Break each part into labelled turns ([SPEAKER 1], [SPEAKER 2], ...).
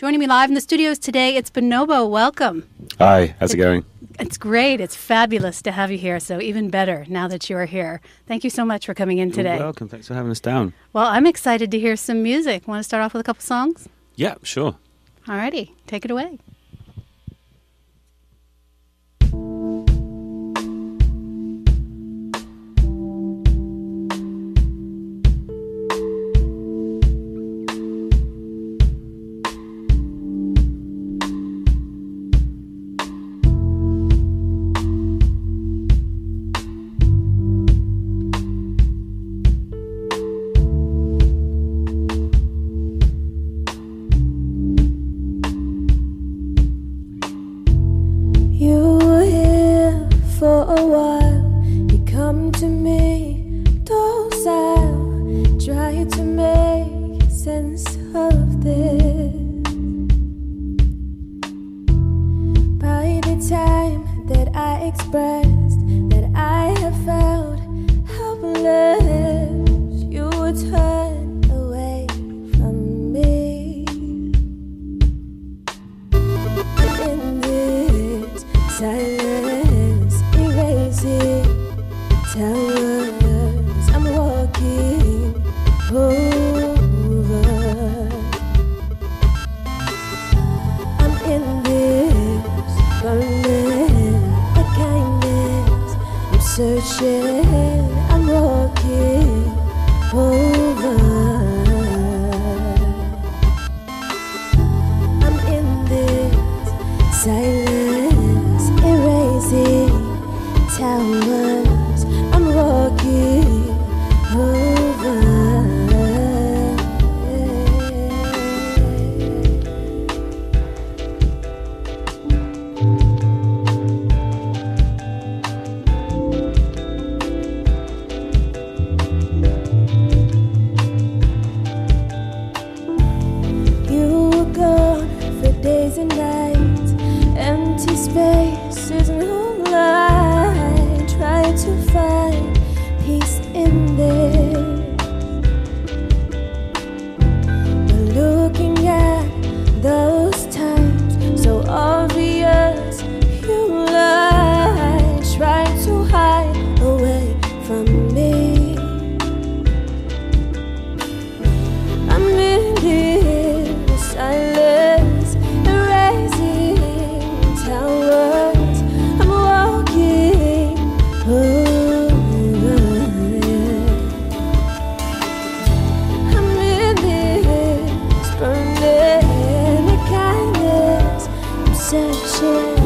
[SPEAKER 1] Joining me live in the studios today, it's Bonobo. Welcome.
[SPEAKER 2] Hi, how's it going?
[SPEAKER 1] It's great. It's fabulous to have you here. So, even better now that you are here. Thank you so much for coming in today.
[SPEAKER 2] You're welcome. Thanks for having us down.
[SPEAKER 1] Well, I'm excited to hear some music. Want to start off with a couple songs?
[SPEAKER 2] Yeah, sure.
[SPEAKER 1] Alrighty, take it away. a while. I'm rocking. Oh. 这些。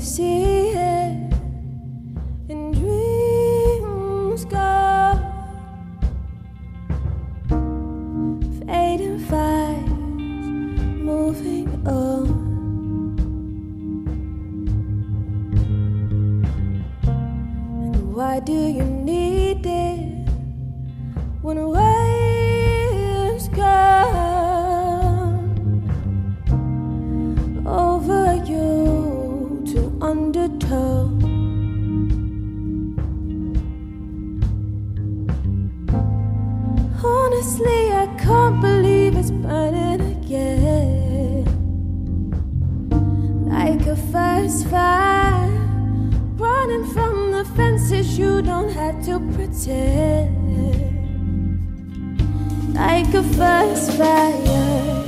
[SPEAKER 1] See it? In dreams go fading fires moving on. And why do you fire, running from the fences, you don't have to pretend. Like a first fire.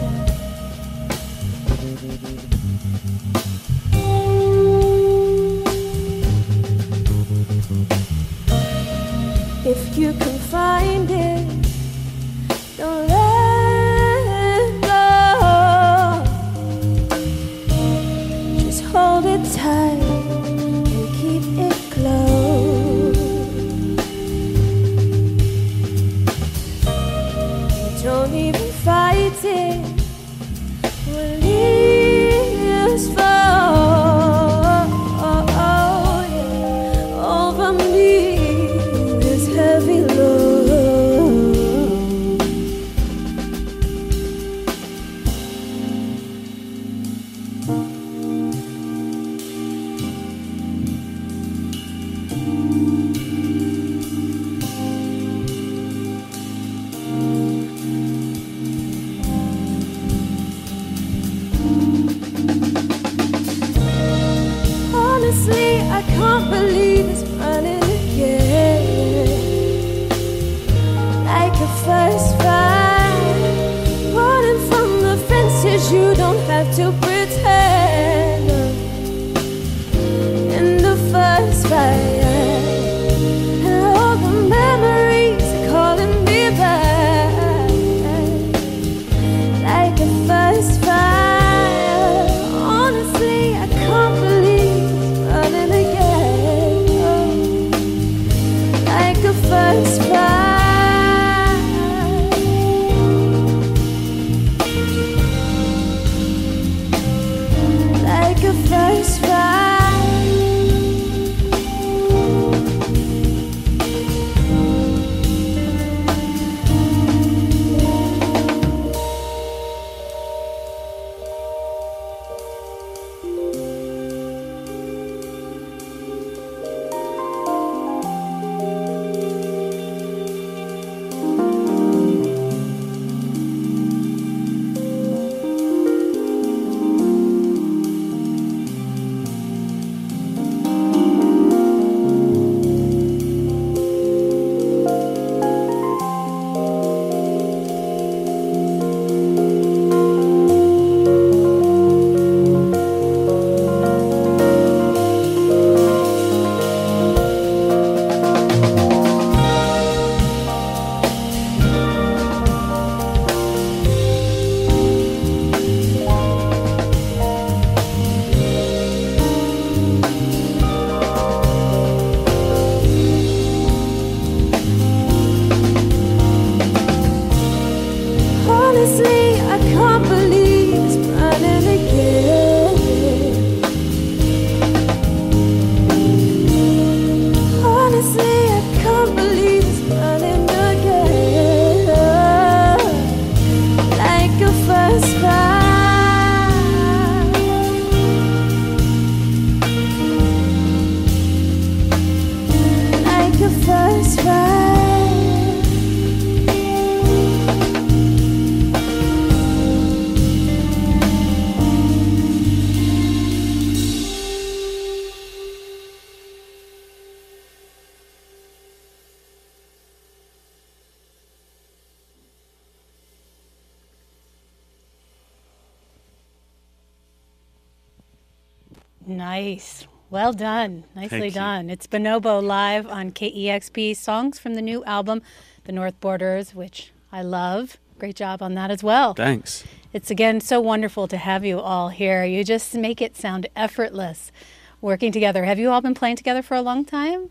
[SPEAKER 3] Nice. Well done. Nicely done. It's Bonobo live on KEXP songs from the new album, The North Borders, which I love. Great job on that as well.
[SPEAKER 2] Thanks.
[SPEAKER 3] It's again so wonderful to have you all here. You just make it sound effortless. working together. Have you all been playing together for a long time?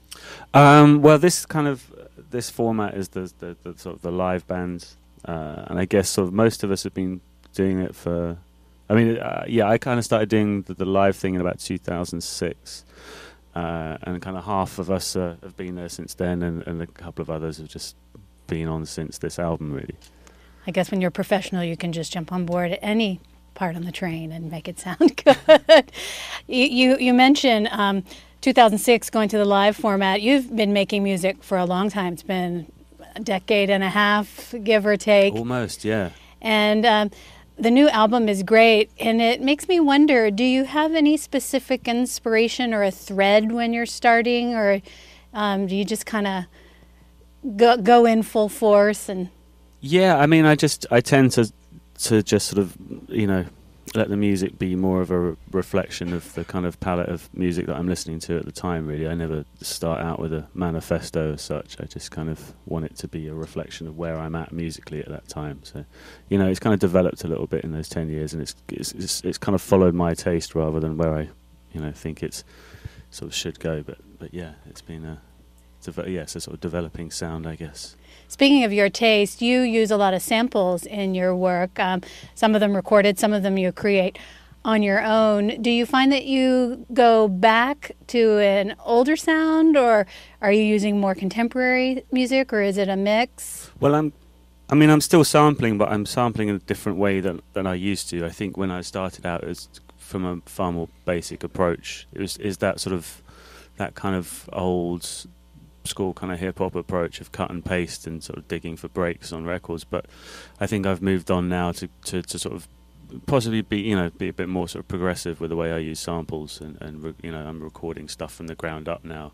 [SPEAKER 2] Um, well, this kind of this format is the, the, the sort of the live band, uh, and I guess sort of most of us have been doing it for. I mean, uh, yeah, I kind of started doing the, the, live thing in about 2006, uh, and kind of half of us uh, have been there since then, and, and a couple of others have just been on since this album, really.
[SPEAKER 3] I guess when you're professional, you can just jump on board at any part on the train and make it sound good. you, you, you mentioned um, 2006 going to the live format. You've been making music for a long time. It's been a decade and a half, give or take.
[SPEAKER 2] Almost, yeah.
[SPEAKER 3] And um, the new album is great, and it makes me wonder: Do you have any specific inspiration or a thread when you're starting, or um, do you just kind of go go in full force and?
[SPEAKER 2] Yeah, I mean, I just I tend to to just sort of you know let the music be more of a re- reflection of the kind of palette of music that I'm listening to at the time. Really, I never start out with a manifesto as such. I just kind of want it to be a reflection of where I'm at musically at that time. So, you know, it's kind of developed a little bit in those ten years, and it's it's it's, it's kind of followed my taste rather than where I, you know, think it's sort of should go. But but yeah, it's been a, yeah, it's a sort of developing sound, I guess.
[SPEAKER 3] Speaking of your taste, you use a lot of samples in your work. Um, some of them recorded, some of them you create on your own. Do you find that you go back to an older sound, or are you using more contemporary music, or is it a mix?
[SPEAKER 2] Well, I'm. I mean, I'm still sampling, but I'm sampling in a different way than, than I used to. I think when I started out, it was from a far more basic approach. It was is that sort of that kind of old school kind of hip hop approach of cut and paste and sort of digging for breaks on records. But I think I've moved on now to, to, to sort of possibly be you know be a bit more sort of progressive with the way I use samples and, and re- you know I'm recording stuff from the ground up now,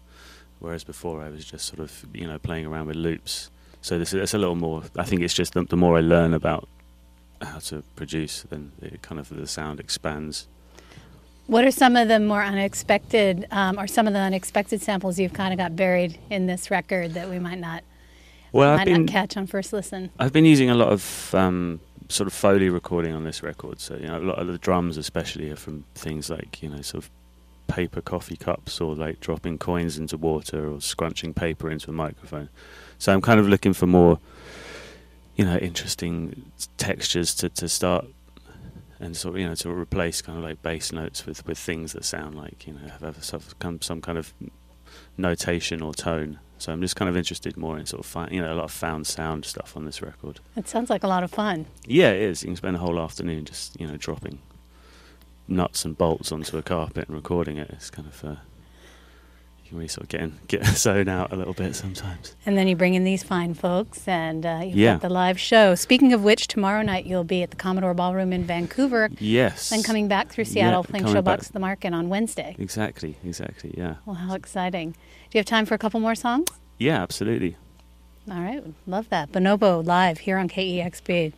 [SPEAKER 2] whereas before I was just sort of you know playing around with loops. So this is a little more. I think it's just the, the more I learn about how to produce, then it kind of the sound expands.
[SPEAKER 3] What are some of the more unexpected, um, or some of the unexpected samples you've kind of got buried in this record that we might not,
[SPEAKER 2] well,
[SPEAKER 3] might been, not catch on first listen?
[SPEAKER 2] I've been using a lot of um, sort of foley recording on this record. So you know, a lot of the drums, especially, are from things like you know, sort of paper coffee cups, or like dropping coins into water, or scrunching paper into a microphone. So I'm kind of looking for more, you know, interesting textures to to start and sort of, you know to replace kind of like bass notes with, with things that sound like you know have some some kind of notation or tone. So I'm just kind of interested more in sort of find, you know a lot of found sound stuff on this record.
[SPEAKER 3] It sounds like a lot of fun.
[SPEAKER 2] Yeah, it is. You can spend a whole afternoon just you know dropping nuts and bolts onto a carpet and recording it. It's kind of uh, can really sort of get in, get zone out a little bit sometimes.
[SPEAKER 3] And then you bring in these fine folks, and uh, you've
[SPEAKER 2] yeah.
[SPEAKER 3] got the live show. Speaking of which, tomorrow night you'll be at the Commodore Ballroom in Vancouver.
[SPEAKER 2] Yes.
[SPEAKER 3] Then coming back through Seattle,
[SPEAKER 2] yeah,
[SPEAKER 3] playing Showbox the Market on Wednesday.
[SPEAKER 2] Exactly, exactly, yeah.
[SPEAKER 3] Well, how exciting! Do you have time for a couple more songs?
[SPEAKER 2] Yeah, absolutely.
[SPEAKER 3] All right, love that. Bonobo live here on KEXP.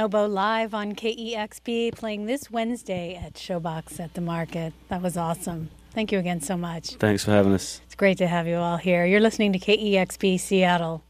[SPEAKER 3] Bonobo live on KEXP playing this Wednesday at Showbox at the Market. That was awesome. Thank you again so much.
[SPEAKER 2] Thanks for having us.
[SPEAKER 3] It's great to have you all here. You're listening to KEXP Seattle.